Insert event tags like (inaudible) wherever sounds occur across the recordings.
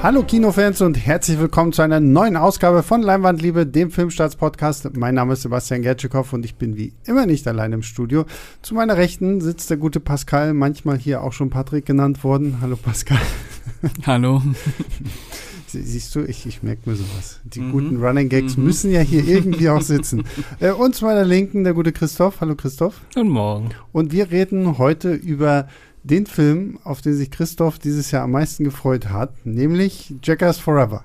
Hallo Kinofans und herzlich willkommen zu einer neuen Ausgabe von Leinwandliebe, dem Filmstarts-Podcast. Mein Name ist Sebastian Gertschikow und ich bin wie immer nicht allein im Studio. Zu meiner Rechten sitzt der gute Pascal, manchmal hier auch schon Patrick genannt worden. Hallo Pascal. (laughs) Hallo. (laughs) Siehst du, ich, ich merke mir sowas. Die mhm. guten Running Gags mhm. müssen ja hier irgendwie auch sitzen. (laughs) Äh, und zu meiner Linken der gute Christoph. Hallo Christoph. Guten Morgen. Und wir reden heute über den Film, auf den sich Christoph dieses Jahr am meisten gefreut hat, nämlich Jackers Forever.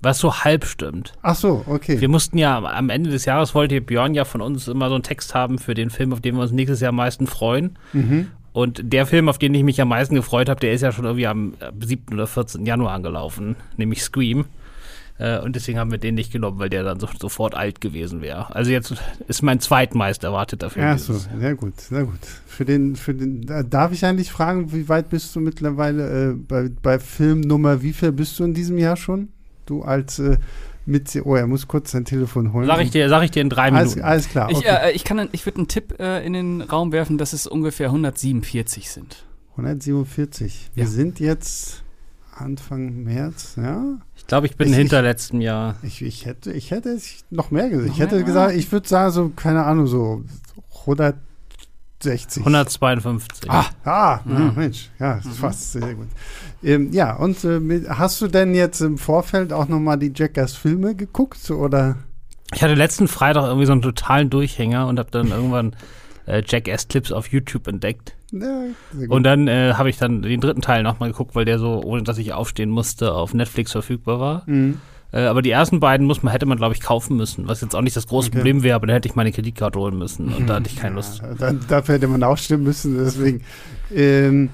Was so halb stimmt. Ach so, okay. Wir mussten ja am Ende des Jahres wollte Björn ja von uns immer so einen Text haben für den Film, auf den wir uns nächstes Jahr am meisten freuen. Mhm. Und der Film, auf den ich mich am meisten gefreut habe, der ist ja schon irgendwie am 7. oder 14. Januar angelaufen, nämlich Scream. Äh, und deswegen haben wir den nicht genommen, weil der dann so, sofort alt gewesen wäre. Also jetzt ist mein zweitmeist erwarteter Film. Ja, so, sehr gut, sehr gut. Für den, für den, darf ich eigentlich fragen, wie weit bist du mittlerweile äh, bei, bei Filmnummer, wie viel bist du in diesem Jahr schon? Du als äh, mit, oh, er muss kurz sein Telefon holen. Sag ich dir, sag ich dir in drei Minuten. Alles, alles klar. Okay. Ich, äh, ich, kann, ich würde einen Tipp äh, in den Raum werfen, dass es ungefähr 147 sind. 147. Wir ja. sind jetzt Anfang März, ja. Ich glaube, ich bin ich, hinter ich, letztem Jahr. Ich, ich, hätte, ich hätte noch mehr gesehen. Noch ich hätte mehr? gesagt, ich würde sagen, so, keine Ahnung, so 160. 152. Ah, ah mhm. Mensch, ja, das ist mhm. fast sehr gut. Ähm, ja, und äh, hast du denn jetzt im Vorfeld auch nochmal die Jackass-Filme geguckt, oder? Ich hatte letzten Freitag irgendwie so einen totalen Durchhänger und habe dann irgendwann äh, Jackass-Clips auf YouTube entdeckt. Ja, und dann äh, habe ich dann den dritten Teil nochmal geguckt, weil der so, ohne dass ich aufstehen musste, auf Netflix verfügbar war. Mhm. Äh, aber die ersten beiden muss man, hätte man, glaube ich, kaufen müssen, was jetzt auch nicht das große okay. Problem wäre, aber dann hätte ich meine Kreditkarte holen müssen und da hatte ich keine (laughs) Lust. Ja, dann, dafür hätte man aufstehen müssen, deswegen. Ähm,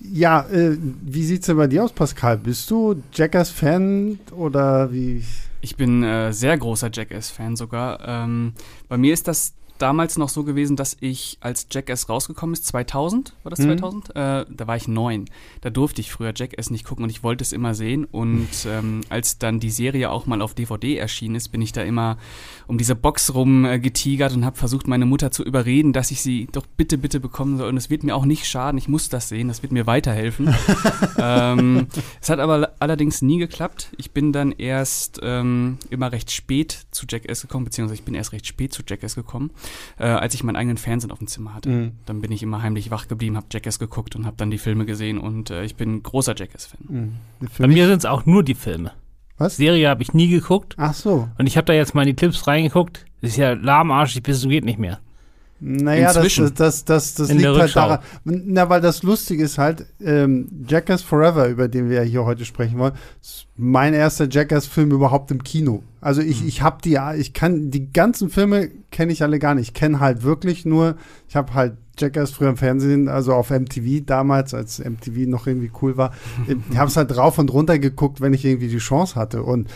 ja, äh, wie sieht's denn bei dir aus, Pascal? Bist du Jackass-Fan oder wie? Ich bin äh, sehr großer Jackass-Fan sogar. Ähm, bei mir ist das damals noch so gewesen, dass ich, als Jackass rausgekommen ist, 2000, war das 2000? Mhm. Äh, da war ich neun. Da durfte ich früher Jackass nicht gucken und ich wollte es immer sehen. Und (laughs) ähm, als dann die Serie auch mal auf DVD erschienen ist, bin ich da immer um diese Box rum äh, getigert und habe versucht, meine Mutter zu überreden, dass ich sie doch bitte, bitte bekommen soll. Und es wird mir auch nicht schaden, ich muss das sehen, das wird mir weiterhelfen. (laughs) ähm, es hat aber allerdings nie geklappt. Ich bin dann erst ähm, immer recht spät zu Jackass gekommen, beziehungsweise ich bin erst recht spät zu Jackass gekommen äh, als ich meinen eigenen Fernsehen auf dem Zimmer hatte. Mhm. Dann bin ich immer heimlich wach geblieben, habe Jackass geguckt und habe dann die Filme gesehen und äh, ich bin großer Jackass-Fan. Mhm. Bei mir sind es auch nur die Filme. Was? Serie habe ich nie geguckt. Ach so. Und ich habe da jetzt mal in die Clips reingeguckt. Das ist ja lahmarschig bis es geht nicht mehr. Naja, Inzwischen. das, das, das, das liegt halt daran. Na, weil das Lustige ist halt, ähm, Jackass Forever, über den wir ja hier heute sprechen wollen, ist mein erster Jackass-Film überhaupt im Kino. Also ich, mhm. ich habe die, ich kann, die ganzen Filme kenne ich alle gar nicht. Ich kenne halt wirklich nur, ich habe halt Jackass früher im Fernsehen, also auf MTV damals, als MTV noch irgendwie cool war. (laughs) ich habe es halt drauf und runter geguckt, wenn ich irgendwie die Chance hatte. Und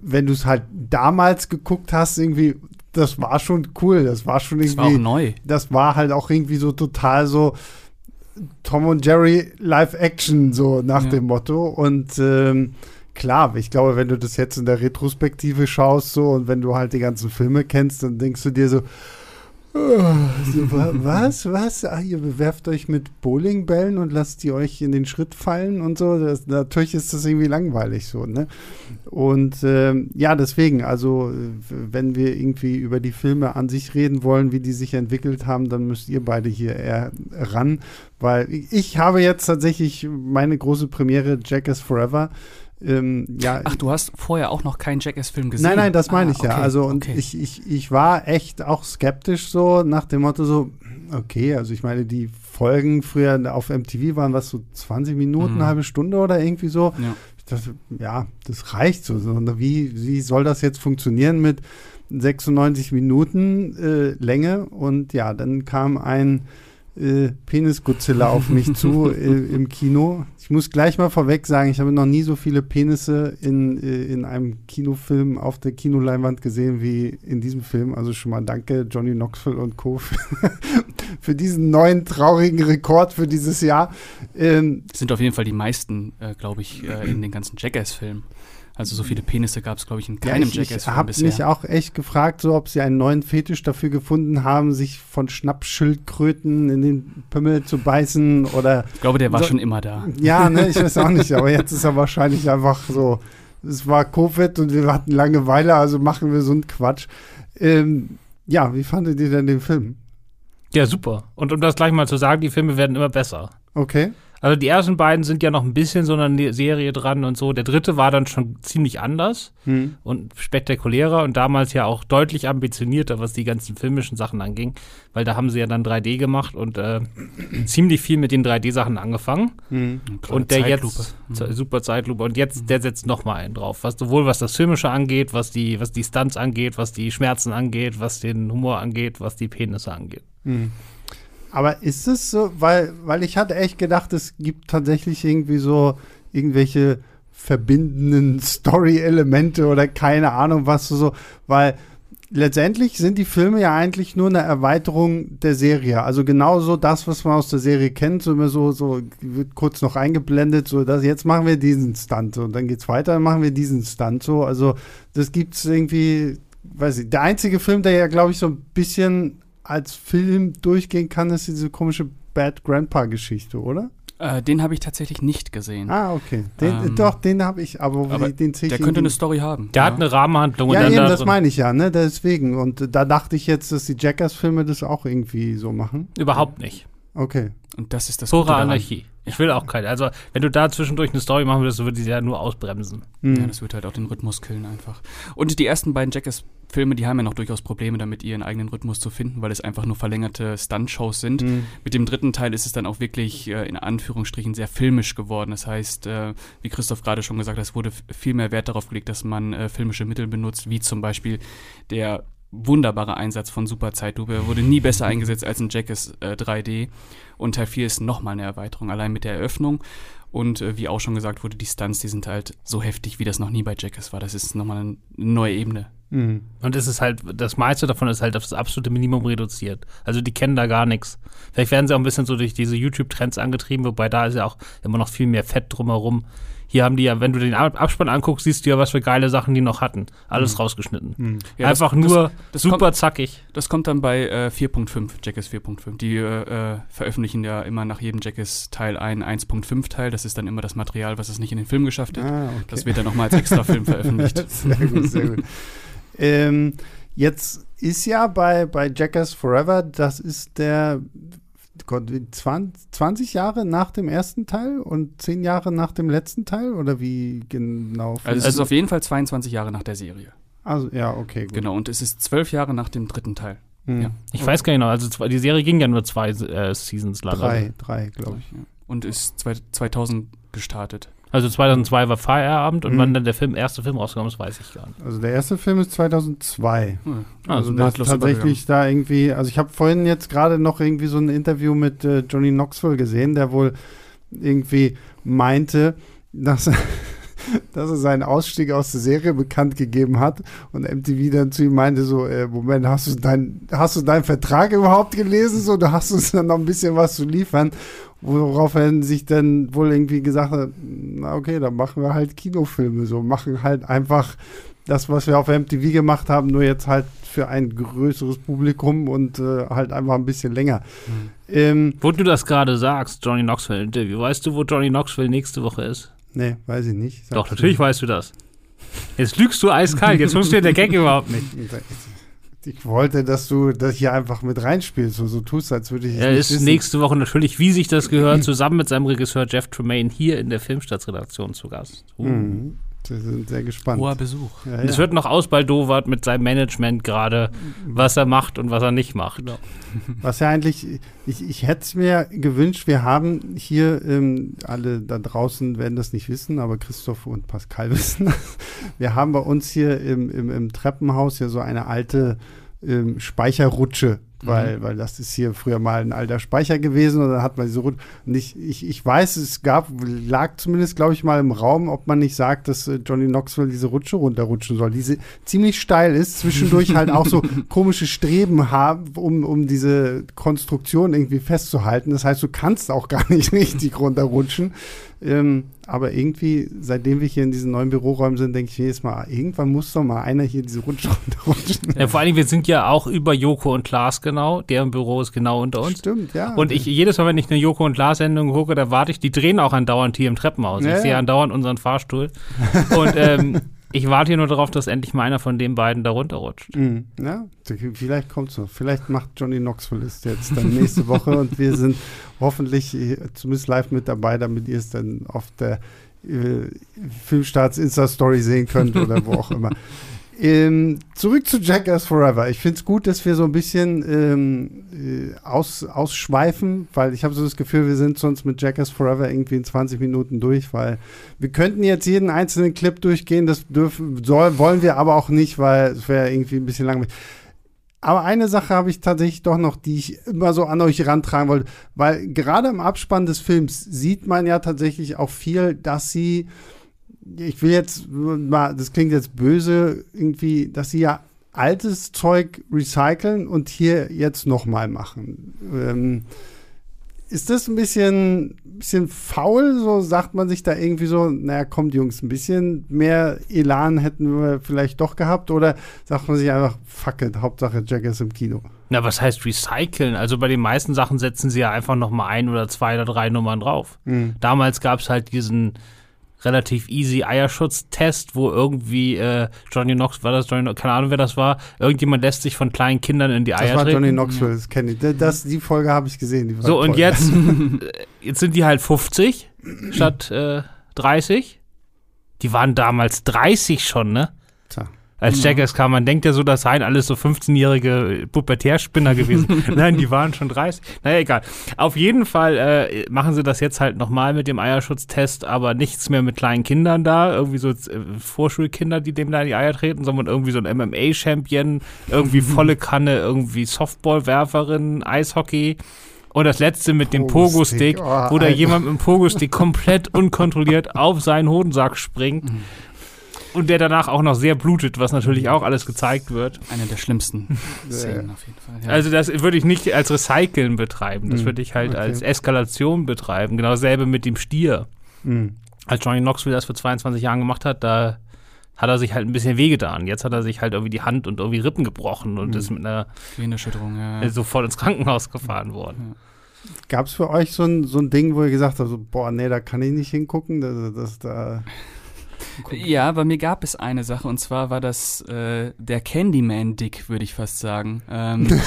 wenn du es halt damals geguckt hast, irgendwie das war schon cool. Das war schon irgendwie. Das war auch neu. Das war halt auch irgendwie so total so Tom und Jerry Live-Action, so nach ja. dem Motto. Und ähm, klar, ich glaube, wenn du das jetzt in der Retrospektive schaust, so und wenn du halt die ganzen Filme kennst, dann denkst du dir so, so, was, was? Ah, ihr bewerft euch mit Bowlingbällen und lasst die euch in den Schritt fallen und so. Das, natürlich ist das irgendwie langweilig so, ne? Und ähm, ja, deswegen, also wenn wir irgendwie über die Filme an sich reden wollen, wie die sich entwickelt haben, dann müsst ihr beide hier eher ran, weil ich habe jetzt tatsächlich meine große Premiere Jackass Forever ähm, ja, Ach, du hast vorher auch noch keinen Jackass-Film gesehen? Nein, nein, das meine ah, ich ja. Also, und okay. ich, ich, ich war echt auch skeptisch so nach dem Motto so, okay, also ich meine, die Folgen früher auf MTV waren was so 20 Minuten, mhm. eine halbe Stunde oder irgendwie so. Ja. Ich dachte, ja, das reicht so. Wie, wie soll das jetzt funktionieren mit 96 Minuten äh, Länge? Und ja, dann kam ein äh, Penis-Godzilla auf mich (laughs) zu äh, im Kino. Ich muss gleich mal vorweg sagen, ich habe noch nie so viele Penisse in, äh, in einem Kinofilm auf der Kinoleinwand gesehen wie in diesem Film. Also schon mal danke, Johnny Knoxville und Co. (laughs) für diesen neuen traurigen Rekord für dieses Jahr. Ähm, sind auf jeden Fall die meisten, äh, glaube ich, äh, in den ganzen Jackass-Filmen. Also so viele Penisse gab es, glaube ich, in keinem ja, ich, Ich habe mich auch echt gefragt, so ob sie einen neuen Fetisch dafür gefunden haben, sich von Schnappschildkröten in den Pimmel zu beißen oder. Ich glaube, der war so, schon immer da. Ja, ne, ich weiß auch nicht, aber jetzt ist er wahrscheinlich einfach so. Es war Covid und wir hatten Langeweile, also machen wir so einen Quatsch. Ähm, ja, wie fandet ihr denn den Film? Ja, super. Und um das gleich mal zu sagen, die Filme werden immer besser. Okay. Also die ersten beiden sind ja noch ein bisschen so eine Serie dran und so. Der dritte war dann schon ziemlich anders hm. und spektakulärer und damals ja auch deutlich ambitionierter, was die ganzen filmischen Sachen anging, weil da haben sie ja dann 3D gemacht und äh, ziemlich viel mit den 3D-Sachen angefangen. Hm. Und der Zeitlupe. jetzt hm. super Zeitlupe und jetzt der setzt noch mal einen drauf, was sowohl was das filmische angeht, was die was die Stunts angeht, was die Schmerzen angeht, was den Humor angeht, was die Penisse angeht. Hm. Aber ist es so, weil, weil ich hatte echt gedacht, es gibt tatsächlich irgendwie so irgendwelche verbindenden (laughs) Story-Elemente oder keine Ahnung was so, weil letztendlich sind die Filme ja eigentlich nur eine Erweiterung der Serie. Also genauso das, was man aus der Serie kennt, so immer so, so wird kurz noch eingeblendet, so dass jetzt machen wir diesen Stunt und dann geht's weiter, dann machen wir diesen Stunt so. Also das gibt's irgendwie, weiß ich, der einzige Film, der ja, glaube ich, so ein bisschen als Film durchgehen kann, ist diese komische Bad Grandpa-Geschichte, oder? Äh, den habe ich tatsächlich nicht gesehen. Ah, okay. Den, ähm, doch, den habe ich, aber, aber den Der könnte eine Story haben. Der ja. hat eine Rahmenhandlung. Ja, eben, da das meine ich ja, ne? Deswegen. Und da dachte ich jetzt, dass die Jackass-Filme das auch irgendwie so machen. Überhaupt nicht. Okay. Und das ist das Pure Anarchie. Ich will auch keine. Also, wenn du da zwischendurch eine Story machen würdest, würde sie ja nur ausbremsen. Mhm. Ja, das wird halt auch den Rhythmus killen einfach. Und die ersten beiden Jackass-Filme, die haben ja noch durchaus Probleme damit, ihren eigenen Rhythmus zu finden, weil es einfach nur verlängerte Stunt-Shows sind. Mhm. Mit dem dritten Teil ist es dann auch wirklich äh, in Anführungsstrichen sehr filmisch geworden. Das heißt, äh, wie Christoph gerade schon gesagt hat, es wurde viel mehr Wert darauf gelegt, dass man äh, filmische Mittel benutzt, wie zum Beispiel der wunderbare Einsatz von Super Zeitlupe. Er wurde nie besser eingesetzt als in Jackass äh, 3D. Und Teil 4 ist nochmal eine Erweiterung, allein mit der Eröffnung. Und äh, wie auch schon gesagt wurde, die Stunts, die sind halt so heftig, wie das noch nie bei Jackass war. Das ist nochmal eine neue Ebene. Mhm. Und es ist halt, das meiste davon ist halt auf das absolute Minimum reduziert. Also die kennen da gar nichts. Vielleicht werden sie auch ein bisschen so durch diese YouTube-Trends angetrieben, wobei da ist ja auch immer noch viel mehr Fett drumherum. Hier haben die ja, wenn du den Abspann anguckst, siehst du ja, was für geile Sachen die noch hatten. Alles mhm. rausgeschnitten. Mhm. Ja, Einfach das, nur das, das super kommt, zackig. Das kommt dann bei äh, 4.5, Jackass 4.5. Die äh, veröffentlichen ja immer nach jedem Jackass Teil ein 1.5 Teil. Das ist dann immer das Material, was es nicht in den Film geschafft hat. Ah, okay. Das wird dann nochmal als extra Film (laughs) veröffentlicht. sehr gut, sehr gut. Ähm, jetzt ist ja bei, bei Jackass Forever, das ist der Gott, 20 Jahre nach dem ersten Teil und 10 Jahre nach dem letzten Teil? Oder wie genau? Also es ist auf jeden Fall 22 Jahre nach der Serie. Also, ja, okay, gut. Genau, und es ist 12 Jahre nach dem dritten Teil. Mhm. Ja. Ich okay. weiß gar nicht genau, also die Serie ging ja nur zwei äh, Seasons lang. Drei, drei, glaube ich. Ja. Und ist 2000 gestartet. Also 2002 war Feierabend und mhm. wann dann der Film, erste Film rausgekommen ist, weiß ich gar nicht. Also der erste Film ist 2002. Mhm. Also, also tatsächlich da irgendwie, also ich habe vorhin jetzt gerade noch irgendwie so ein Interview mit äh, Johnny Knoxville gesehen, der wohl irgendwie meinte, dass dass er seinen Ausstieg aus der Serie bekannt gegeben hat und MTV dann zu ihm meinte so, äh, Moment, hast du dein, hast du deinen Vertrag überhaupt gelesen? So, du hast uns dann noch ein bisschen was zu liefern. Worauf er sich dann wohl irgendwie gesagt hat, na okay, dann machen wir halt Kinofilme so, machen halt einfach das, was wir auf MTV gemacht haben, nur jetzt halt für ein größeres Publikum und äh, halt einfach ein bisschen länger. Mhm. Ähm, wo du das gerade sagst, Johnny Knoxville Interview, weißt du, wo Johnny Knoxville nächste Woche ist? Nee, weiß ich nicht. Sagst Doch, natürlich du. weißt du das. Jetzt lügst du eiskalt, jetzt funktioniert der Gag überhaupt nicht. (laughs) Ich wollte, dass du das hier einfach mit reinspielst und so tust, als würde ich es Er ist wissen. nächste Woche natürlich, wie sich das gehört, (clears throat) zusammen mit seinem Regisseur Jeff Tremaine hier in der Filmstadtredaktion zu Gast. Uh. Mhm. Wir sind sehr gespannt. Hoher Besuch. Ja, ja. Es wird noch ausbaldowert mit seinem Management gerade, was er macht und was er nicht macht. Genau. Was ja eigentlich, ich, ich hätte es mir gewünscht, wir haben hier, ähm, alle da draußen werden das nicht wissen, aber Christoph und Pascal (laughs) wissen das. Wir haben bei uns hier im, im, im Treppenhaus ja so eine alte ähm, Speicherrutsche weil, mhm. weil das ist hier früher mal ein alter Speicher gewesen und dann hat man diese Rutsche. Und ich, ich, ich weiß, es gab, lag zumindest, glaube ich, mal im Raum, ob man nicht sagt, dass äh, Johnny Knoxville diese Rutsche runterrutschen soll, die ziemlich steil ist, zwischendurch (laughs) halt auch so komische Streben haben, um, um diese Konstruktion irgendwie festzuhalten. Das heißt, du kannst auch gar nicht (laughs) richtig runterrutschen. Ähm, aber irgendwie, seitdem wir hier in diesen neuen Büroräumen sind, denke ich jedes Mal, irgendwann muss doch mal einer hier diese Rutsche (laughs) runterrutschen. Ja, vor allem, wir sind ja auch über Joko und Klaas genau. Deren Büro ist genau unter uns. Stimmt, ja. Und ich, jedes Mal, wenn ich eine Joko und Klaas-Sendung gucke, da warte ich, die drehen auch andauernd hier im Treppenhaus. Ja, ich sehe andauernd unseren Fahrstuhl. und ähm, (laughs) ich warte hier nur darauf, dass endlich mal einer von den beiden da runterrutscht. Mhm. Ja, vielleicht kommt es noch. Vielleicht macht Johnny Knoxville es jetzt dann nächste Woche und wir sind hoffentlich zumindest live mit dabei, damit ihr es dann auf der äh, Filmstarts Insta-Story sehen könnt oder wo auch immer. (laughs) Ähm, zurück zu Jackass Forever. Ich finde es gut, dass wir so ein bisschen ähm, äh, aus, ausschweifen, weil ich habe so das Gefühl, wir sind sonst mit Jackass Forever irgendwie in 20 Minuten durch, weil wir könnten jetzt jeden einzelnen Clip durchgehen, das dürfen, soll, wollen wir aber auch nicht, weil es wäre irgendwie ein bisschen langweilig. Aber eine Sache habe ich tatsächlich doch noch, die ich immer so an euch herantragen wollte, weil gerade im Abspann des Films sieht man ja tatsächlich auch viel, dass sie ich will jetzt mal, das klingt jetzt böse, irgendwie, dass sie ja altes Zeug recyceln und hier jetzt nochmal machen. Ähm, ist das ein bisschen, bisschen faul? So sagt man sich da irgendwie so, naja, kommt Jungs, ein bisschen mehr Elan hätten wir vielleicht doch gehabt? Oder sagt man sich einfach, fuck it, Hauptsache Jack ist im Kino? Na, was heißt recyceln? Also bei den meisten Sachen setzen sie ja einfach nochmal ein oder zwei oder drei Nummern drauf. Mhm. Damals gab es halt diesen relativ easy Eierschutztest, wo irgendwie äh, Johnny Knox, war das Johnny keine Ahnung wer das war, irgendjemand lässt sich von kleinen Kindern in die Eier Das war treten. Johnny Knoxville, das kenne ich. Das, die Folge habe ich gesehen. so, toll. und jetzt, (laughs) jetzt sind die halt 50 statt äh, 30. Die waren damals 30 schon, ne? Tja als Jackass kam. Man denkt ja so, das seien alles so 15-jährige Pubertärspinner gewesen. (laughs) Nein, die waren schon 30. Naja, egal. Auf jeden Fall äh, machen sie das jetzt halt nochmal mit dem Eierschutztest, aber nichts mehr mit kleinen Kindern da. Irgendwie so äh, Vorschulkinder, die dem da in die Eier treten, sondern irgendwie so ein MMA-Champion, irgendwie (laughs) volle Kanne, irgendwie Softballwerferin, Eishockey. Und das letzte mit dem Pogo-Stick, oh, wo da jemand mit dem Pogo-Stick komplett unkontrolliert auf seinen Hodensack springt. Und der danach auch noch sehr blutet, was natürlich auch alles gezeigt wird. Eine der schlimmsten (laughs) Szenen auf jeden Fall. Ja. Also das würde ich nicht als Recyceln betreiben, das mhm. würde ich halt okay. als Eskalation betreiben. Genau dasselbe mit dem Stier. Mhm. Als Johnny Knoxville das vor 22 Jahren gemacht hat, da hat er sich halt ein bisschen wehgetan. Jetzt hat er sich halt irgendwie die Hand und irgendwie Rippen gebrochen und mhm. ist mit einer Gehirnerschütterung ja. sofort ins Krankenhaus gefahren worden. Ja. Gab es für euch so ein, so ein Ding, wo ihr gesagt habt, so, boah, nee, da kann ich nicht hingucken, das, das da ja, bei mir gab es eine Sache und zwar war das äh, der Candyman-Dick, würde ich fast sagen. Ähm, (laughs)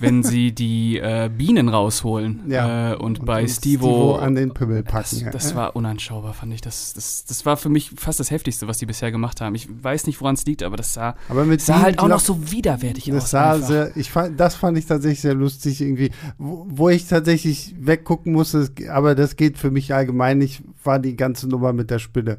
wenn sie die äh, Bienen rausholen ja. äh, und, und, bei Stivo, an den Pimmel packen. Das, das war unanschaubar, fand ich. Das, das, das war für mich fast das Heftigste, was die bisher gemacht haben. Ich weiß nicht, woran es liegt, aber das sah, aber sah halt auch noch so widerwärtig das aus. Sah sehr, ich fand, das fand ich tatsächlich sehr lustig irgendwie. Wo, wo ich tatsächlich weggucken musste, aber das geht für mich allgemein nicht, war die ganze Nummer mit der Spinne.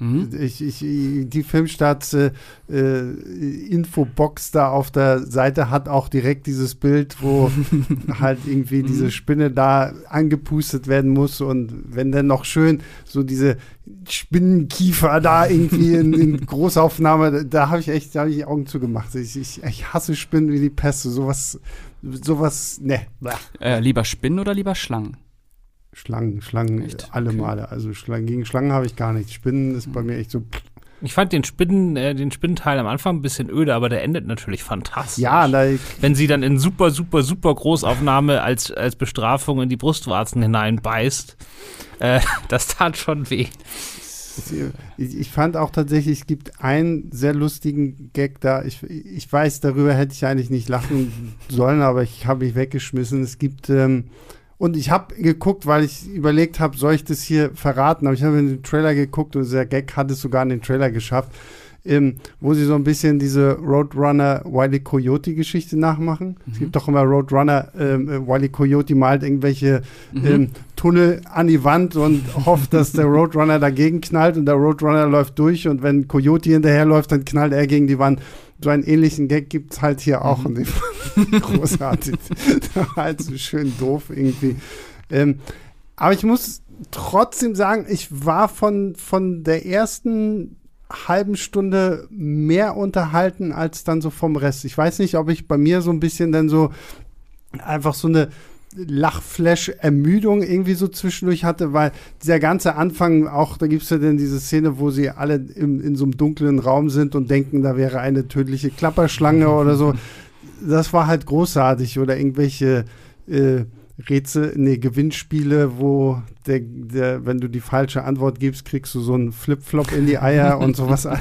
Mhm. Ich, ich, die Filmstadt äh, äh, Infobox da auf der Seite hat auch direkt dieses Bild, wo (laughs) halt irgendwie diese mhm. Spinne da angepustet werden muss und wenn dann noch schön so diese Spinnenkiefer da irgendwie in, in (laughs) Großaufnahme, da habe ich echt, da habe ich Augen zugemacht. Ich, ich, ich hasse Spinnen wie die Peste. Sowas, sowas, ne. Äh, lieber Spinnen oder lieber Schlangen? Schlangen, Schlangen, echt? alle okay. Male. Also Schlangen, gegen Schlangen habe ich gar nichts. Spinnen ist bei mir echt so. Ich fand den Spinnen, äh, den Spinnenteil am Anfang ein bisschen öde, aber der endet natürlich fantastisch. Ja, like, wenn sie dann in super, super, super Großaufnahme als, als Bestrafung in die Brustwarzen hineinbeißt, äh, (laughs) das tat schon weh. Ich, ich, fand auch tatsächlich, es gibt einen sehr lustigen Gag da. Ich, ich weiß, darüber hätte ich eigentlich nicht lachen sollen, aber ich habe mich weggeschmissen. Es gibt ähm, und ich habe geguckt, weil ich überlegt habe, soll ich das hier verraten? Aber ich habe in den Trailer geguckt und der Gag hat es sogar in den Trailer geschafft, ähm, wo sie so ein bisschen diese Roadrunner Wiley Coyote Geschichte nachmachen. Mhm. Es gibt doch immer Roadrunner, ähm, Wiley Coyote malt irgendwelche mhm. ähm, Tunnel an die Wand und (laughs) hofft, dass der Roadrunner dagegen knallt und der Roadrunner läuft durch und wenn Coyote hinterherläuft, dann knallt er gegen die Wand. So einen ähnlichen Gag gibt es halt hier auch. Mhm. (laughs) Großartig. (laughs) halt so schön doof irgendwie. Ähm, aber ich muss trotzdem sagen, ich war von, von der ersten halben Stunde mehr unterhalten als dann so vom Rest. Ich weiß nicht, ob ich bei mir so ein bisschen dann so einfach so eine Lachflash-Ermüdung irgendwie so zwischendurch hatte, weil dieser ganze Anfang, auch da gibt es ja dann diese Szene, wo sie alle im, in so einem dunklen Raum sind und denken, da wäre eine tödliche Klapperschlange oder so. Das war halt großartig oder irgendwelche äh, Rätsel, nee, Gewinnspiele, wo der, der, wenn du die falsche Antwort gibst, kriegst du so einen Flip-Flop in die Eier und sowas. (laughs)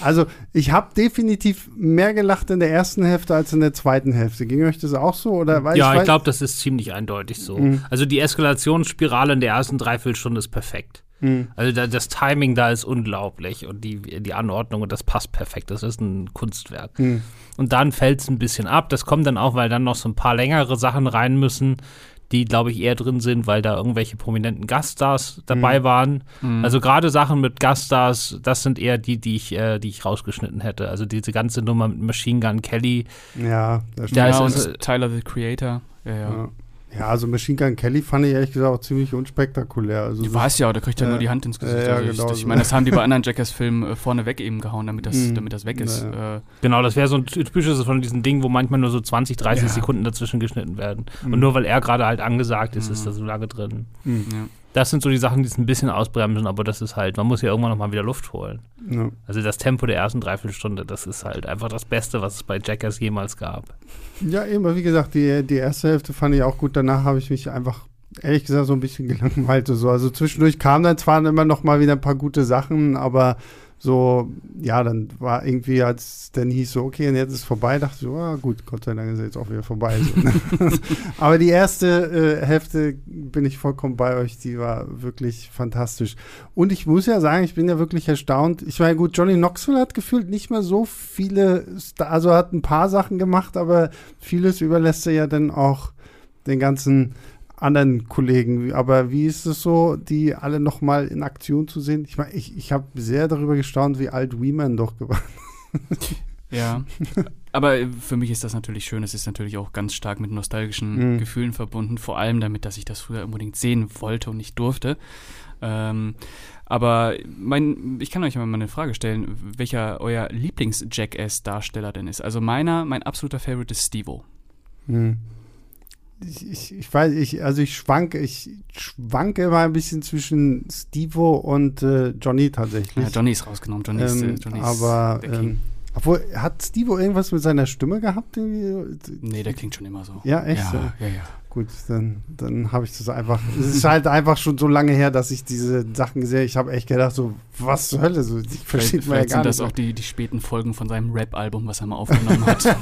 Also ich habe definitiv mehr gelacht in der ersten Hälfte als in der zweiten Hälfte. Ging euch das auch so? Oder? Weil ja, ich, ich glaube, das ist ziemlich eindeutig so. Mhm. Also die Eskalationsspirale in der ersten Dreiviertelstunde ist perfekt. Mhm. Also da, das Timing da ist unglaublich und die, die Anordnung und das passt perfekt. Das ist ein Kunstwerk. Mhm. Und dann fällt es ein bisschen ab. Das kommt dann auch, weil dann noch so ein paar längere Sachen rein müssen, die, glaube ich, eher drin sind, weil da irgendwelche prominenten Gaststars dabei mhm. waren. Mhm. Also gerade Sachen mit Gaststars, das sind eher die, die ich, äh, die ich rausgeschnitten hätte. Also diese ganze Nummer mit Machine Gun Kelly. Ja, das stimmt. Ja, und Tyler the Creator. ja. ja. ja. Ja, also Machine Gun Kelly fand ich ehrlich gesagt auch ziemlich unspektakulär. Also die war es ja, da kriegt er äh, nur die Hand ins Gesicht. Äh, ja, also genau ich, ich meine, das haben die bei (laughs) anderen Jackass-Filmen äh, vorneweg eben gehauen, damit das, mm, damit das weg ist. Äh. Genau, das wäre so ein typisches von diesen Dingen, wo manchmal nur so 20, 30 ja. Sekunden dazwischen geschnitten werden. Mm. Und nur weil er gerade halt angesagt ist, mm. ist da so lange drin. Ja. Das sind so die Sachen, die es ein bisschen ausbremsen, aber das ist halt, man muss ja irgendwann nochmal wieder Luft holen. Ja. Also das Tempo der ersten Dreiviertelstunde, das ist halt einfach das Beste, was es bei Jackass jemals gab. Ja, eben, wie gesagt, die, die erste Hälfte fand ich auch gut. Danach habe ich mich einfach, ehrlich gesagt, so ein bisschen (laughs) gelangweilt. So. Also zwischendurch kamen dann zwar immer noch mal wieder ein paar gute Sachen, aber so, ja, dann war irgendwie, als dann hieß so, okay, und jetzt ist es vorbei, dachte ich so, ah, gut, Gott sei Dank ist es jetzt auch wieder vorbei. So, ne? (laughs) Aber die erste äh, Hälfte bin ich vollkommen bei euch, die war wirklich fantastisch. Und ich muss ja sagen, ich bin ja wirklich erstaunt. Ich meine, gut, Johnny Knoxville hat gefühlt nicht mehr so viele, also hat ein paar Sachen gemacht, aber vieles überlässt er ja dann auch den ganzen anderen Kollegen. Aber wie ist es so, die alle noch mal in Aktion zu sehen? Ich meine, ich, ich habe sehr darüber gestaunt, wie alt Weeman doch geworden Ja, (laughs) aber für mich ist das natürlich schön. Es ist natürlich auch ganz stark mit nostalgischen mhm. Gefühlen verbunden. Vor allem damit, dass ich das früher unbedingt sehen wollte und nicht durfte. Ähm, aber mein, ich kann euch mal eine Frage stellen, welcher euer Lieblings-Jackass-Darsteller denn ist. Also meiner, mein absoluter Favorite ist Stevo. Mhm ich, ich, ich, weiß, ich, also ich schwanke, ich schwanke immer ein bisschen zwischen Stevo und äh, Johnny tatsächlich. Ja, Johnny ist rausgenommen, Johnny ist, ähm, Johnny ist aber, ähm, obwohl, hat Stevo irgendwas mit seiner Stimme gehabt? Nee, der klingt schon immer so. Ja, echt? Ja, ja, ja. Gut, dann, dann habe ich das einfach. es ist halt einfach schon so lange her, dass ich diese Sachen gesehen habe. Ich habe echt gedacht, so, was zur Hölle? So, ich verstehe mal ja gar sind das auch die, die späten Folgen von seinem Rap-Album, was er mal aufgenommen hat. (laughs)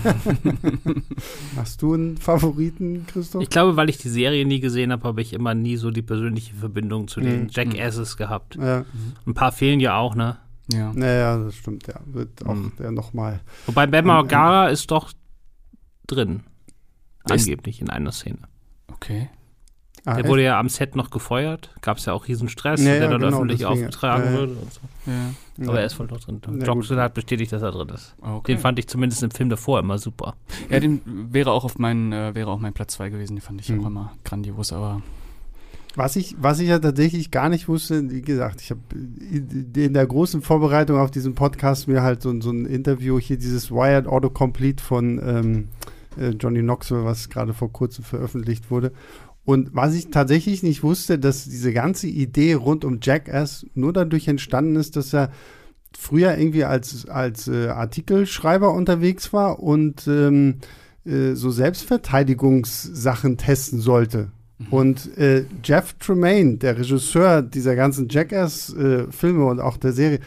Hast du einen Favoriten, Christoph? Ich glaube, weil ich die Serie nie gesehen habe, habe ich immer nie so die persönliche Verbindung zu den mhm. Jackasses gehabt. Ja. Ein paar fehlen ja auch, ne? Ja. Naja, das stimmt, ja. Wird auch mhm. der nochmal. Wobei Ben Margara ist doch drin. Angeblich in einer Szene. Okay. Ah, der echt? wurde ja am Set noch gefeuert. Gab es ja auch riesen Stress, ja, der dann genau, öffentlich deswegen, aufgetragen ja, würde und so. Ja. Aber er ist voll noch drin. Johnson hat bestätigt, dass er drin ist. Okay. Den fand ich zumindest im Film davor immer super. Ja, den wäre auch auf meinen, äh, wäre auch mein Platz 2 gewesen. Den fand ich mhm. auch immer grandios, aber. Was ich, was ich ja tatsächlich gar nicht wusste, wie gesagt, ich habe in der großen Vorbereitung auf diesen Podcast mir halt so, so ein Interview hier, dieses Wired Autocomplete von ähm, äh, Johnny Knoxville, was gerade vor kurzem veröffentlicht wurde. Und was ich tatsächlich nicht wusste, dass diese ganze Idee rund um Jackass nur dadurch entstanden ist, dass er früher irgendwie als, als äh, Artikelschreiber unterwegs war und ähm, äh, so Selbstverteidigungssachen testen sollte. Mhm. Und äh, Jeff Tremaine, der Regisseur dieser ganzen Jackass-Filme äh, und auch der Serie,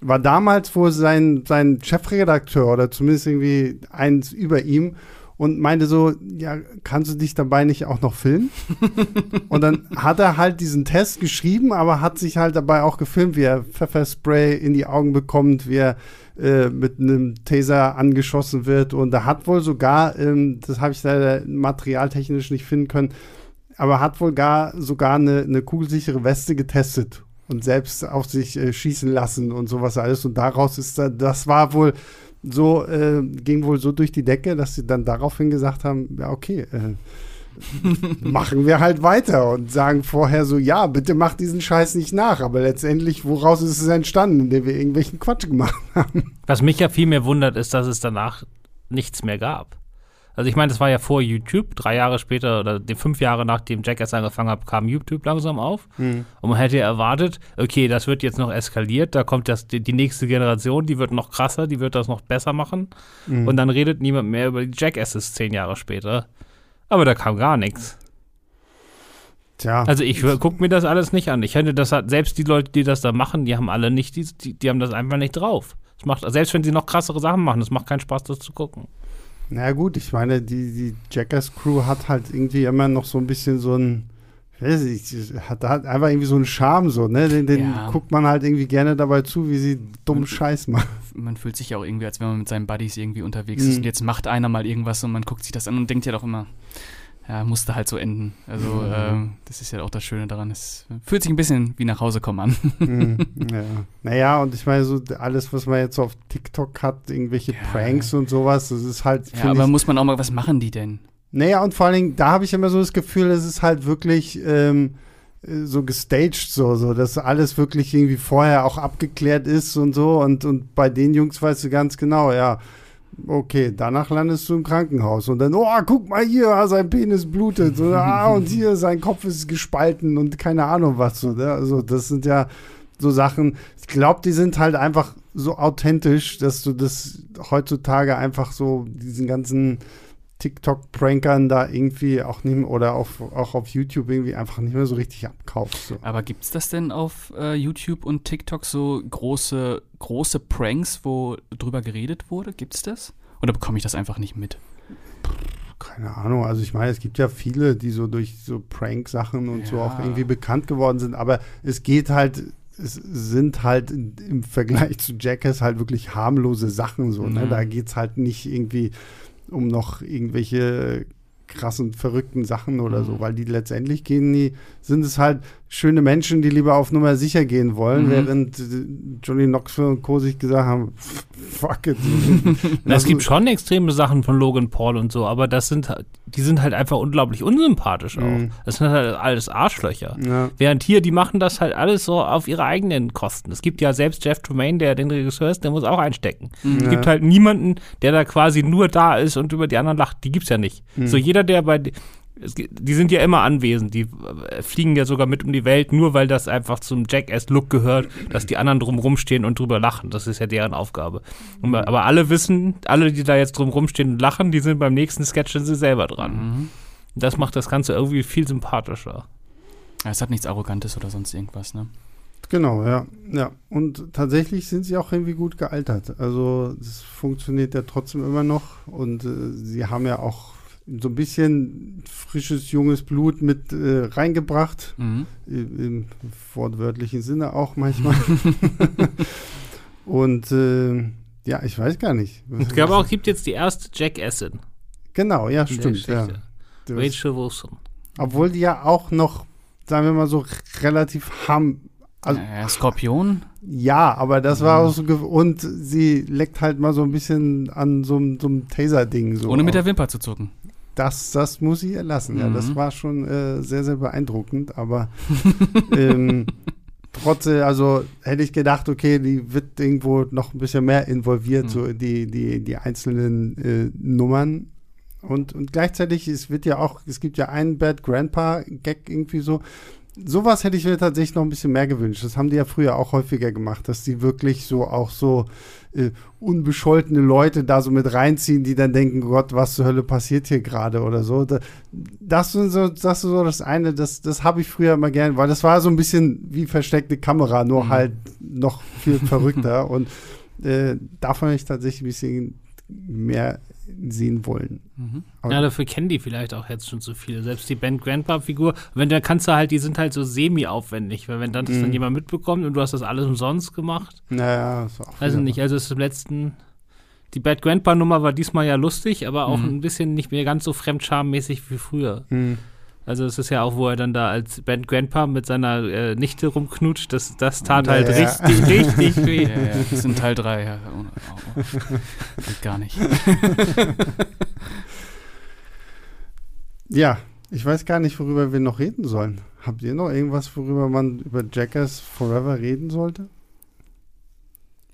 war damals wohl sein, sein Chefredakteur oder zumindest irgendwie eins über ihm und meinte so, ja, kannst du dich dabei nicht auch noch filmen? (laughs) und dann hat er halt diesen Test geschrieben, aber hat sich halt dabei auch gefilmt, wie er Pfefferspray in die Augen bekommt, wie er äh, mit einem Taser angeschossen wird. Und er hat wohl sogar, ähm, das habe ich leider materialtechnisch nicht finden können, aber hat wohl gar sogar eine, eine kugelsichere Weste getestet und selbst auf sich äh, schießen lassen und sowas alles. Und daraus ist da, das war wohl so äh, ging wohl so durch die Decke, dass sie dann daraufhin gesagt haben, ja, okay, äh, (laughs) machen wir halt weiter und sagen vorher so, ja, bitte mach diesen Scheiß nicht nach. Aber letztendlich, woraus ist es entstanden, indem wir irgendwelchen Quatsch gemacht haben? Was mich ja viel mehr wundert, ist, dass es danach nichts mehr gab. Also ich meine, das war ja vor YouTube. Drei Jahre später oder fünf Jahre nachdem Jackass angefangen hat, kam YouTube langsam auf. Mhm. Und man hätte erwartet, okay, das wird jetzt noch eskaliert. Da kommt das, die, die nächste Generation, die wird noch krasser, die wird das noch besser machen. Mhm. Und dann redet niemand mehr über die Jackasses zehn Jahre später. Aber da kam gar nichts. Tja. Also ich gucke mir das alles nicht an. Ich hätte das selbst die Leute, die das da machen, die haben alle nicht, die, die, haben das einfach nicht drauf. Das macht, selbst wenn sie noch krassere Sachen machen, es macht keinen Spaß, das zu gucken. Na gut, ich meine, die, die Jackass-Crew hat halt irgendwie immer noch so ein bisschen so ein, ich weiß nicht, hat halt einfach irgendwie so einen Charme, so, ne? Den, den ja. guckt man halt irgendwie gerne dabei zu, wie sie dummen Scheiß machen. Man fühlt sich ja auch irgendwie, als wenn man mit seinen Buddies irgendwie unterwegs mhm. ist und jetzt macht einer mal irgendwas und man guckt sich das an und denkt ja doch immer, ja, musste halt so enden. Also mhm. äh, das ist ja auch das Schöne daran. Es fühlt sich ein bisschen wie nach Hause kommen an. mhm, (laughs) ja. Naja, und ich meine, so alles, was man jetzt auf TikTok hat, irgendwelche ja. Pranks und sowas, das ist halt. Ja, aber ich, muss man auch mal, was machen die denn? Naja, und vor allen Dingen, da habe ich immer so das Gefühl, es ist halt wirklich ähm, so gestaged, so, so, dass alles wirklich irgendwie vorher auch abgeklärt ist und so. Und, und bei den Jungs weißt du ganz genau, ja Okay, danach landest du im Krankenhaus und dann, oh, guck mal hier, sein Penis blutet und, ah, und hier, sein Kopf ist gespalten und keine Ahnung was. So, ne? Also, das sind ja so Sachen, ich glaube, die sind halt einfach so authentisch, dass du das heutzutage einfach so, diesen ganzen TikTok-Prankern da irgendwie auch nicht mehr, oder auf, auch auf YouTube irgendwie einfach nicht mehr so richtig abkaufst. So. Aber gibt es das denn auf äh, YouTube und TikTok so große, große Pranks, wo drüber geredet wurde? Gibt es das? Oder bekomme ich das einfach nicht mit? Keine Ahnung, also ich meine, es gibt ja viele, die so durch so Prank-Sachen und ja. so auch irgendwie bekannt geworden sind, aber es geht halt es sind halt im Vergleich zu Jackass halt wirklich harmlose Sachen so. Ne? Mhm. Da geht es halt nicht irgendwie um noch irgendwelche krassen, verrückten Sachen oder mhm. so, weil die letztendlich gehen die, sind es halt schöne Menschen, die lieber auf Nummer sicher gehen wollen, mhm. während äh, Johnny Knoxville und Co. sich gesagt haben, (laughs) fuck it. (laughs) es gibt schon extreme Sachen von Logan Paul und so, aber das sind, die sind halt einfach unglaublich unsympathisch auch. Mhm. Das sind halt alles Arschlöcher. Ja. Während hier, die machen das halt alles so auf ihre eigenen Kosten. Es gibt ja selbst Jeff Tremaine, der den Regisseur ist, der muss auch einstecken. Mhm. Es gibt halt niemanden, der da quasi nur da ist und über die anderen lacht. Die gibt's ja nicht. Mhm. So jeder, der bei die sind ja immer anwesend, die äh, fliegen ja sogar mit um die Welt, nur weil das einfach zum Jackass-Look gehört, dass die anderen drumrum stehen und drüber lachen. Das ist ja deren Aufgabe. Und, aber alle wissen, alle, die da jetzt drumrum stehen und lachen, die sind beim nächsten Sketch sind sie selber dran. Mhm. Das macht das Ganze irgendwie viel sympathischer. Es hat nichts Arrogantes oder sonst irgendwas, ne? Genau, ja. Ja. Und tatsächlich sind sie auch irgendwie gut gealtert. Also es funktioniert ja trotzdem immer noch und äh, sie haben ja auch so ein bisschen frisches, junges Blut mit äh, reingebracht. Mhm. Im wortwörtlichen Sinne auch manchmal. (laughs) Und äh, ja, ich weiß gar nicht. Ich glaube auch, es gibt jetzt die erste Jack Assin. Genau, ja, stimmt. Ja. Rachel Wilson. Obwohl die ja auch noch, sagen wir mal so, relativ haben. Also, äh, Skorpion? Ja, aber das war auch so. Und sie leckt halt mal so ein bisschen an so, so einem Taser-Ding. So Ohne mit der Wimper zu zucken das, das muss ich ihr lassen. Mhm. Ja, das mhm. war schon äh, sehr, sehr beeindruckend. Aber (laughs) ähm, trotzdem, also hätte ich gedacht, okay, die wird irgendwo noch ein bisschen mehr involviert, mhm. so die, die, die einzelnen äh, Nummern. Und, und gleichzeitig, es wird ja auch, es gibt ja einen Bad Grandpa-Gag irgendwie so, sowas hätte ich mir tatsächlich noch ein bisschen mehr gewünscht. Das haben die ja früher auch häufiger gemacht, dass die wirklich so auch so äh, unbescholtene Leute da so mit reinziehen, die dann denken, Gott, was zur Hölle passiert hier gerade oder so. Das ist so, das ist so das eine, das, das habe ich früher immer gern, weil das war so ein bisschen wie versteckte Kamera, nur mhm. halt noch viel verrückter. (laughs) Und äh, davon habe ich tatsächlich ein bisschen mehr sehen wollen. Mhm. Ja, dafür kennen die vielleicht auch jetzt schon so viele. Selbst die Ben Grandpa-Figur, wenn da kannst du halt, die sind halt so semi-aufwendig, weil wenn dann das mhm. dann jemand mitbekommt und du hast das alles umsonst gemacht. Naja, ist auch. Also nicht, also es ist im letzten. Die Bad Grandpa-Nummer war diesmal ja lustig, aber auch mhm. ein bisschen nicht mehr ganz so fremdschammäßig wie früher. Mhm. Also es ist ja auch, wo er dann da als Band Grandpa mit seiner äh, Nichte rumknutscht, das, das tat halt ja, richtig, richtig weh. Ja, ja, das in Teil 3, ja. Oh, oh, oh. Geht gar nicht. (laughs) ja, ich weiß gar nicht, worüber wir noch reden sollen. Habt ihr noch irgendwas, worüber man über Jackass Forever reden sollte?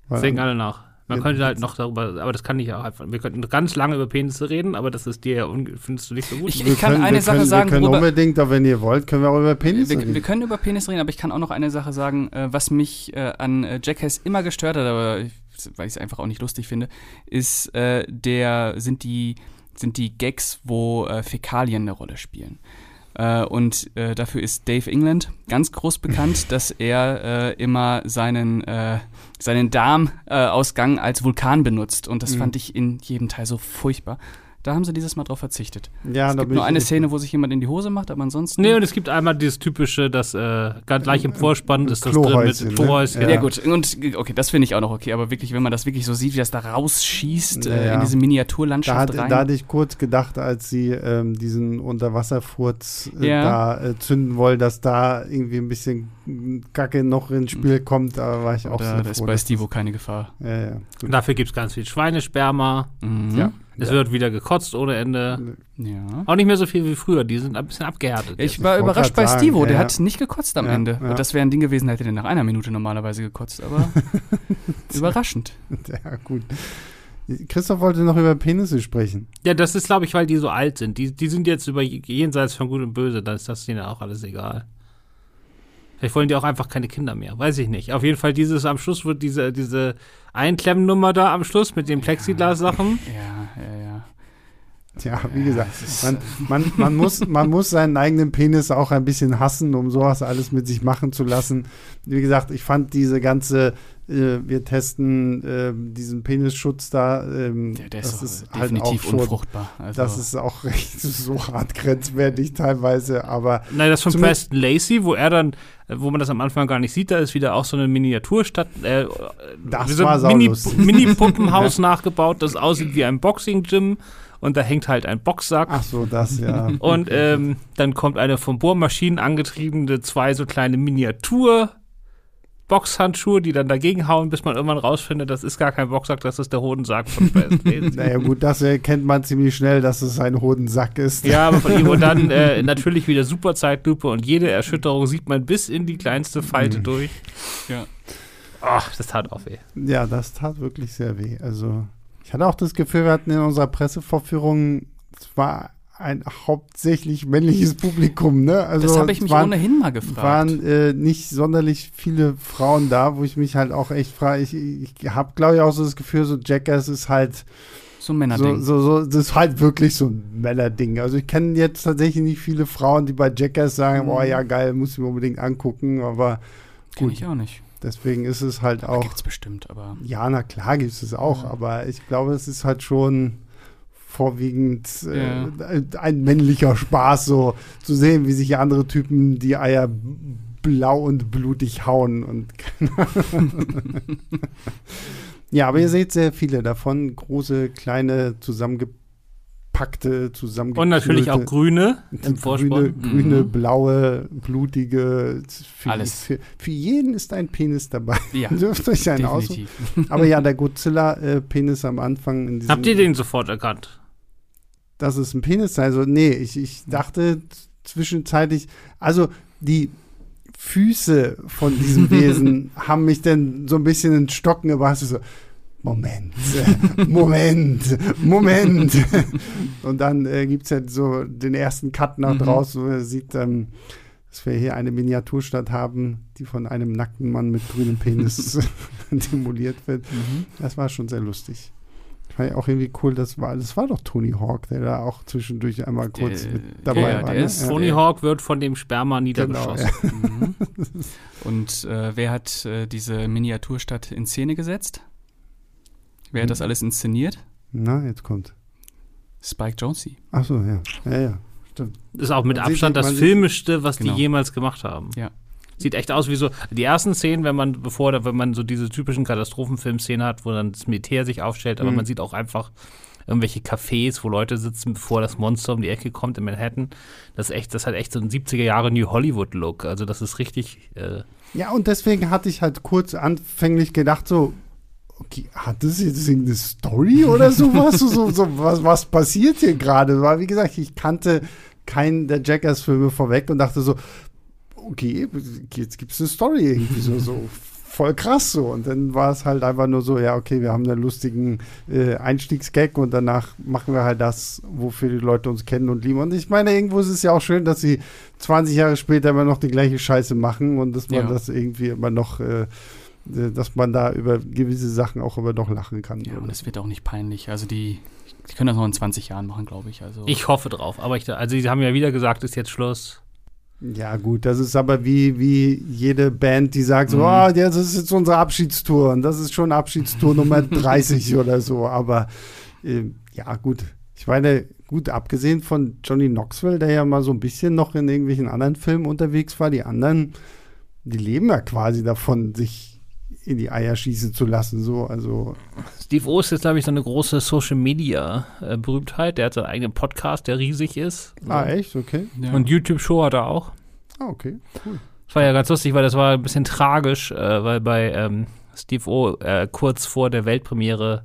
Singen alle nach. Man ja, könnte halt noch darüber, aber das kann ich auch einfach. Wir könnten ganz lange über Penisse reden, aber das ist dir ja, findest du nicht so gut. Ich, ich kann können, eine Sache können, sagen. Wir können worüber, unbedingt, auch wenn ihr wollt, können wir auch über Penisse wir, reden. Wir können über Penisse reden, aber ich kann auch noch eine Sache sagen, äh, was mich äh, an äh, Jackass immer gestört hat, aber ich, weil ich es einfach auch nicht lustig finde, ist der, sind die, sind die Gags, wo Fäkalien eine Rolle spielen. Äh, und äh, dafür ist Dave England ganz groß bekannt, (laughs) dass er äh, immer seinen, äh, seinen Darmausgang als Vulkan benutzt. Und das mhm. fand ich in jedem Teil so furchtbar. Da haben sie dieses Mal drauf verzichtet. Ja, es gibt nur eine Szene, wo sich jemand in die Hose macht, aber ansonsten. Nee, und es gibt einmal dieses typische, das äh, gleich im Vorspann ist das drin mit? Klohäuschen. Ne? Ja. ja. gut. Und okay, das finde ich auch noch okay, aber wirklich, wenn man das wirklich so sieht, wie das da rausschießt ja, äh, in diese Miniaturlandschaft da, rein. Da hatte ich kurz gedacht, als sie ähm, diesen Unterwasserfurz äh, da äh, zünden wollen, dass da irgendwie ein bisschen Kacke noch ins Spiel mhm. kommt, da war ich auch Oder, sehr Da ist bei Stivo keine Gefahr. Ja, ja. Dafür gibt es ganz viel Schweinesperma. Mhm. Ja. Es ja. wird wieder gekotzt ohne Ende. Ja. Auch nicht mehr so viel wie früher. Die sind ein bisschen abgehärtet. Ich war überrascht bei Stivo. Der hat nicht gekotzt am Ende. Das wäre ein Ding gewesen, hätte der nach einer Minute normalerweise gekotzt. Aber (laughs) überraschend. Ja, gut. Christoph wollte noch über Penisse sprechen. Ja, das ist, glaube ich, weil die so alt sind. Die, die sind jetzt über jenseits von Gut und Böse. Dann ist das denen auch alles egal. Vielleicht wollen die auch einfach keine Kinder mehr. Weiß ich nicht. Auf jeden Fall, dieses am Schluss wird diese, diese Einklemmnummer da am Schluss mit den Plexiglas-Sachen. Ja, ja, ja. Tja, wie gesagt, man, man, man, muss, man muss seinen eigenen Penis auch ein bisschen hassen, um sowas alles mit sich machen zu lassen. Wie gesagt, ich fand diese ganze äh, wir testen äh, diesen Penisschutz da. Ähm, ja, der ist, ist halt definitiv schon, unfruchtbar. Also das ist auch (laughs) recht so hart grenzwertig teilweise, aber. Nein, das von Preston Lacey, wo er dann, wo man das am Anfang gar nicht sieht, da ist wieder auch so eine Miniaturstadt. Äh, das so war Mini, (laughs) Mini-Puppenhaus (laughs) nachgebaut, das aussieht wie ein Boxing-Gym und da hängt halt ein Boxsack. Ach so, das, ja. Und ähm, dann kommt eine von Bohrmaschinen angetriebene, zwei so kleine Miniatur- Boxhandschuhe, die dann dagegen hauen, bis man irgendwann rausfindet, das ist gar kein Boxsack, das ist der Hodensack von Fast (laughs) Naja gut, das erkennt man ziemlich schnell, dass es ein Hodensack ist. Ja, aber von ihm und dann (laughs) äh, natürlich wieder super Zeitlupe und jede Erschütterung sieht man bis in die kleinste Falte mhm. durch. Ja. Ach, das tat auch weh. Ja, das tat wirklich sehr weh. Also ich hatte auch das Gefühl, wir hatten in unserer Pressevorführung, zwar ein hauptsächlich männliches Publikum. Ne? Also das habe ich mich waren, ohnehin mal gefragt. waren äh, nicht sonderlich viele Frauen da, wo ich mich halt auch echt frage. Ich, ich habe, glaube ich, auch so das Gefühl, so Jackass ist halt so ein Männerding. So, so, so, das ist halt wirklich so ein Männerding. Also ich kenne jetzt tatsächlich nicht viele Frauen, die bei Jackass sagen, mhm. boah, ja geil, muss ich mir unbedingt angucken, aber Kenne ich auch nicht. Deswegen ist es halt auch. Gibt es bestimmt, aber. Ja, na klar gibt es es auch, ja. aber ich glaube, es ist halt schon vorwiegend äh, ein männlicher Spaß, so zu sehen, wie sich andere Typen die Eier blau und blutig hauen und (laughs) ja, aber ihr seht sehr viele davon, große, kleine, zusammengepackte, zusammengekühlte. Und natürlich auch grüne im Grüne, grüne mhm. blaue, blutige. Für, Alles. Für, für, jeden ist ein Penis dabei. Ja, (laughs) Dürft euch einen aussuchen. Aber ja, der Godzilla-Penis am Anfang. Habt ihr den sofort erkannt? Dass es ein Penis sei. Also, nee, ich, ich dachte zwischenzeitlich, also die Füße von diesem Wesen (laughs) haben mich dann so ein bisschen in Stocken gebracht. So, Moment, (laughs) Moment, Moment. (laughs) Und dann äh, gibt es ja so den ersten Cut nach mhm. draußen, wo er sieht, ähm, dass wir hier eine Miniaturstadt haben, die von einem nackten Mann mit grünem Penis demoliert wird. Mhm. Das war schon sehr lustig. Fand ich auch irgendwie cool, das war, das war doch Tony Hawk, der da auch zwischendurch einmal kurz der, mit dabei ja, war. Ne? Ist, Tony ja. Hawk wird von dem Sperma niedergeschossen. Genau, ja. (laughs) mhm. Und äh, wer hat äh, diese Miniaturstadt in Szene gesetzt? Wer hat das hm. alles inszeniert? Na, jetzt kommt. Spike Jonze. Ach so, ja. Ja, ja. Stimmt. Das ist auch mit man Abstand sieht, das filmischste, was genau. die jemals gemacht haben. Ja. Sieht echt aus wie so die ersten Szenen, wenn man, bevor, wenn man so diese typischen Katastrophenfilm-Szenen hat, wo dann das Militär sich aufstellt, aber mhm. man sieht auch einfach irgendwelche Cafés, wo Leute sitzen, bevor das Monster um die Ecke kommt in Manhattan. Das ist echt, das hat echt so ein 70er Jahre New Hollywood Look. Also das ist richtig. Äh ja, und deswegen hatte ich halt kurz anfänglich gedacht, so, okay, hat das jetzt eine Story oder (laughs) sowas? so, so, was, was passiert hier gerade? Weil, wie gesagt, ich kannte keinen der Jackass-Filme vorweg und dachte so, okay, jetzt gibt es eine Story irgendwie so, so voll krass so. Und dann war es halt einfach nur so, ja, okay, wir haben einen lustigen äh, Einstiegsgag und danach machen wir halt das, wofür die Leute uns kennen und lieben. Und ich meine, irgendwo ist es ja auch schön, dass sie 20 Jahre später immer noch die gleiche Scheiße machen und dass man ja. das irgendwie immer noch äh, äh dass man da über gewisse Sachen auch immer noch lachen kann. Ja, und es wird auch nicht peinlich. Also die, die können das noch in 20 Jahren machen, glaube ich. Also ich hoffe drauf. Aber ich, also sie haben ja wieder gesagt, ist jetzt Schluss. Ja, gut, das ist aber wie, wie jede Band, die sagt so, mhm. oh, das ist jetzt unsere Abschiedstour und das ist schon Abschiedstour Nummer (laughs) 30 oder so. Aber äh, ja, gut. Ich meine, gut, abgesehen von Johnny Knoxville, der ja mal so ein bisschen noch in irgendwelchen anderen Filmen unterwegs war, die anderen, die leben ja quasi davon, sich in die Eier schießen zu lassen. So, also. Steve O ist jetzt, glaube ich, so eine große Social Media äh, Berühmtheit. Der hat seinen eigenen Podcast, der riesig ist. So. Ah, echt? Okay. Ja. Und YouTube-Show hat er auch. Ah, okay, cool. Das war ja ganz lustig, weil das war ein bisschen tragisch, äh, weil bei ähm, Steve O äh, kurz vor der Weltpremiere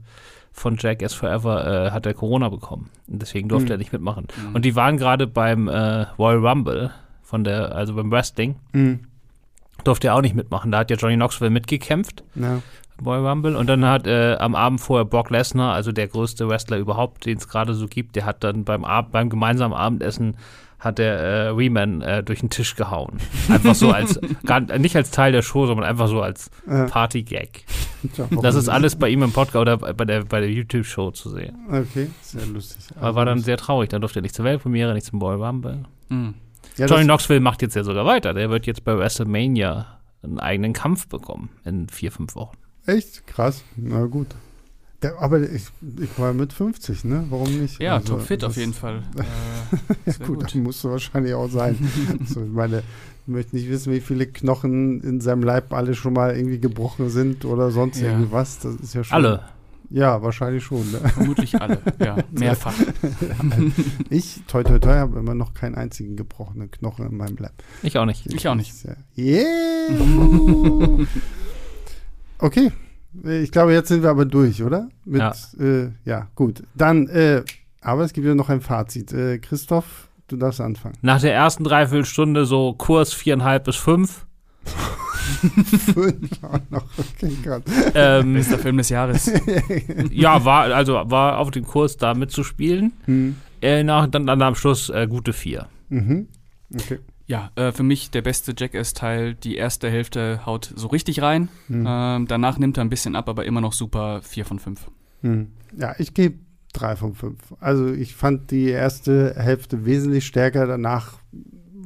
von Jack S. Forever äh, hat er Corona bekommen. Und deswegen durfte mhm. er nicht mitmachen. Mhm. Und die waren gerade beim äh, Royal Rumble von der, also beim Wrestling. Mhm durfte er auch nicht mitmachen. Da hat ja Johnny Knoxville mitgekämpft. Ja. Boy Rumble. Und dann hat äh, am Abend vorher Brock Lesnar, also der größte Wrestler überhaupt, den es gerade so gibt, der hat dann beim, Ab beim gemeinsamen Abendessen hat der äh, Reman äh, durch den Tisch gehauen. (laughs) Einfach so als, gar, nicht als Teil der Show, sondern einfach so als ja. Party-Gag. Das ist alles bei ihm im Podcast oder bei der, bei der YouTube-Show zu sehen. Okay, sehr lustig. Aber war dann sehr traurig. Dann durfte er nicht zur Weltpremiere, nicht zum Boy Rumble. Mhm. Ja, Johnny Knoxville macht jetzt ja sogar weiter. Der wird jetzt bei WrestleMania einen eigenen Kampf bekommen in vier, fünf Wochen. Echt? Krass. Na gut. Der, aber ich, ich, war mit 50, ne? Warum nicht? Ja, also, topfit auf jeden Fall. (laughs) Äh, (laughs) ja, gut, gut. dann musst du wahrscheinlich auch sein. (laughs) also, ich meine, ich möchte nicht wissen, wie viele Knochen in seinem Leib alle schon mal irgendwie gebrochen sind oder sonst ja. irgendwas. Das ist ja schon. Alle. Ja, wahrscheinlich schon. Ne? Vermutlich alle, ja, (laughs) mehrfach. (laughs) ich, toi toi toi, habe immer noch keinen einzigen gebrochenen Knochen in meinem Leib. Ich auch nicht. Ich, ich auch nicht. Yeah! (laughs) okay, ich glaube, jetzt sind wir aber durch, oder? Mit, ja. Äh, ja, gut. Dann, äh, aber es gibt ja noch ein Fazit. Äh, Christoph, du darfst anfangen. Nach der ersten Dreiviertelstunde so Kurs viereinhalb bis fünf. (laughs) Fünf auch noch. Okay, Gott. Ähm, Bester Film des Jahres. (laughs) ja, war, also war auf dem Kurs da mitzuspielen. Hm. Äh, nach, dann, dann am Schluss äh, gute vier. Mhm. Okay. Ja, äh, für mich der beste Jackass-Teil. Die erste Hälfte haut so richtig rein. Hm. Ähm, danach nimmt er ein bisschen ab, aber immer noch super vier von fünf. Hm. Ja, ich gebe drei von fünf. Also ich fand die erste Hälfte wesentlich stärker. Danach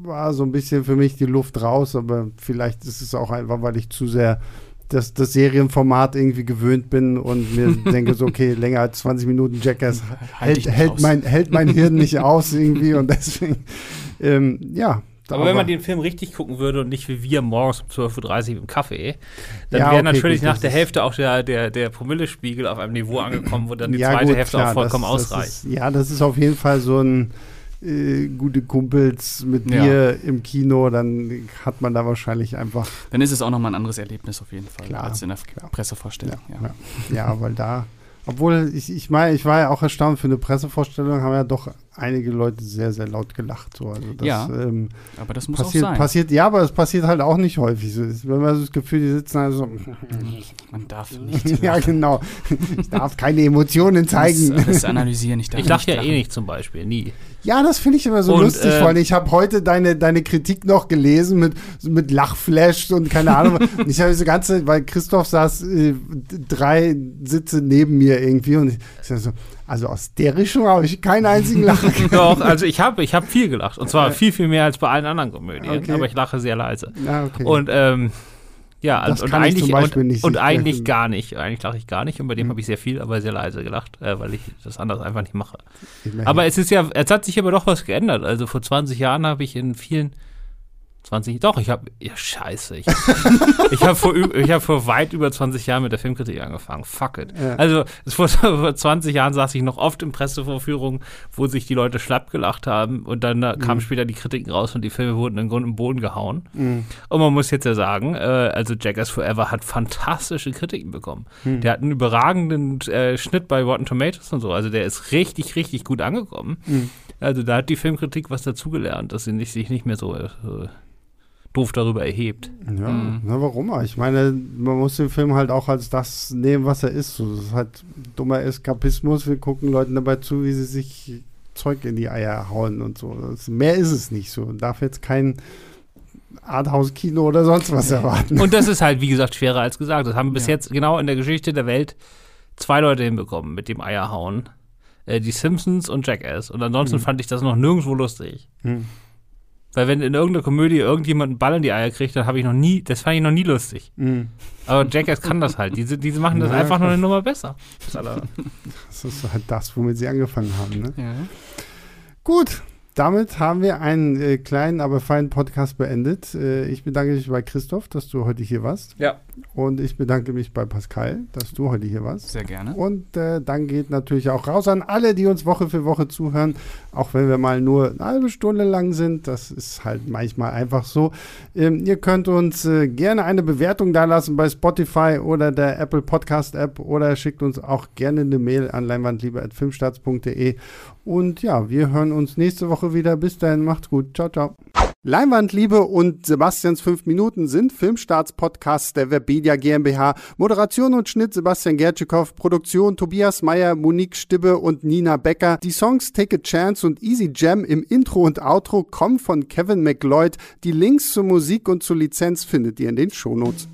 war so ein bisschen für mich die Luft raus, aber vielleicht ist es auch einfach, weil ich zu sehr das, das Serienformat irgendwie gewöhnt bin und mir (laughs) denke so, okay, länger als 20 Minuten Jackass halt hält, hält, mein, hält mein (laughs) Hirn nicht aus irgendwie und deswegen, ähm, ja. Aber, aber, wenn man den Film richtig gucken würde und nicht wie wir morgens um 12.30 Uhr im Kaffee, dann ja, wäre okay, natürlich gut, nach der Hälfte auch der, der, der Promillespiegel auf einem Niveau angekommen, wo dann die ja, zweite gut, Hälfte klar, auch vollkommen das, das ausreicht. Ist, ja, das ist auf jeden Fall so ein äh, gute Kumpels mit ja. dir im Kino, dann hat man da wahrscheinlich einfach. Dann ist es auch nochmal ein anderes Erlebnis auf jeden Fall klar, als in der klar. Pressevorstellung. Ja, ja. ja, weil da obwohl, ich, ich meine, ich war ja auch erstaunt, für eine Pressevorstellung haben ja doch einige Leute sehr, sehr laut gelacht. So. Also das, ja, ähm, aber das muss passiert, auch sein. Passiert, ja, aber es passiert halt auch nicht häufig. So, wenn man so das Gefühl, die sitzen also (laughs) Man darf (laughs) nicht Ja, genau. Ich darf keine Emotionen zeigen. Das, das analysieren, ich darf Ich lache ja eh nicht zum Beispiel, nie. Ja, das finde ich immer so und, lustig, äh, weil ich habe heute deine, deine Kritik noch gelesen mit, mit Lachflash und keine Ahnung. und (laughs) ich habe diese ganze, weil Christoph saß äh, drei Sitze neben mir irgendwie und ich, ich so, also aus der Richtung habe ich keinen einzigen Lacher (laughs) Doch, also ich habe ich hab viel gelacht. Und zwar viel, viel mehr als bei allen anderen Komödien. Okay. Aber ich lache sehr leise. Ja, okay. Und ähm, ja, das und, eigentlich, und, und eigentlich gar nicht. Eigentlich lache ich gar nicht und bei dem mhm. habe ich sehr viel, aber sehr leise gelacht, äh, weil ich das anders einfach nicht mache. Aber es ist ja, es hat sich aber doch was geändert. Also vor 20 Jahren habe ich in vielen 20, doch, ich habe, ja, scheiße. Ich, (laughs) ich habe vor, hab vor weit über 20 Jahren mit der Filmkritik angefangen. Fuck it. Ja. Also, (laughs) vor, vor 20 Jahren saß ich noch oft in Pressevorführungen, wo sich die Leute schlapp gelacht haben und dann da kamen mhm. später die Kritiken raus und die Filme wurden im Grunde im Boden gehauen. Mhm. Und man muss jetzt ja sagen, äh, also Jackass Forever hat fantastische Kritiken bekommen. Mhm. Der hat einen überragenden äh, Schnitt bei Rotten Tomatoes und so. Also, der ist richtig, richtig gut angekommen. Mhm. Also, da hat die Filmkritik was dazugelernt, dass sie nicht, sich nicht mehr so äh, doof darüber erhebt. Ja, mhm. na warum? Ich meine, man muss den Film halt auch als das nehmen, was er ist. So, das ist halt dummer Eskapismus. Wir gucken Leuten dabei zu, wie sie sich Zeug in die Eier hauen und so. Das, mehr ist es nicht so. Man darf jetzt kein Arthouse-Kino oder sonst was erwarten. Und das ist halt, wie gesagt, schwerer als gesagt. Das haben bis ja. jetzt genau in der Geschichte der Welt zwei Leute hinbekommen mit dem Eierhauen. Äh, die Simpsons und Jackass. Und ansonsten mhm. fand ich das noch nirgendwo lustig. Mhm. Weil wenn in irgendeiner Komödie irgendjemand einen Ball in die Eier kriegt, dann habe ich noch nie, das fand ich noch nie lustig. Mm. Aber Jackass kann das halt. Diese, diese machen das ja, einfach nur eine Nummer besser. Das ist halt das, womit sie angefangen haben. Ne? Ja. Gut, damit haben wir einen äh, kleinen, aber feinen Podcast beendet. Äh, ich bedanke mich bei Christoph, dass du heute hier warst. Ja. Und ich bedanke mich bei Pascal, dass du heute hier warst. Sehr gerne. Und äh, dann geht natürlich auch raus an alle, die uns Woche für Woche zuhören, auch wenn wir mal nur eine halbe Stunde lang sind. Das ist halt manchmal einfach so. Ähm, ihr könnt uns äh, gerne eine Bewertung dalassen bei Spotify oder der Apple Podcast App oder schickt uns auch gerne eine Mail an leinwandliebe.filmstarts.de und ja, wir hören uns nächste Woche wieder. Bis dahin, macht's gut. Ciao, ciao. Leinwandliebe und Sebastians 5 Minuten sind Filmstarts-Podcasts der Webedia GmbH. Moderation und Schnitt Sebastian Gertschikow, Produktion Tobias Meyer, Monique Stibbe und Nina Becker. Die Songs Take a Chance und Easy Jam im Intro und Outro kommen von Kevin McLeod. Die Links zur Musik und zur Lizenz findet ihr in den Shownotes.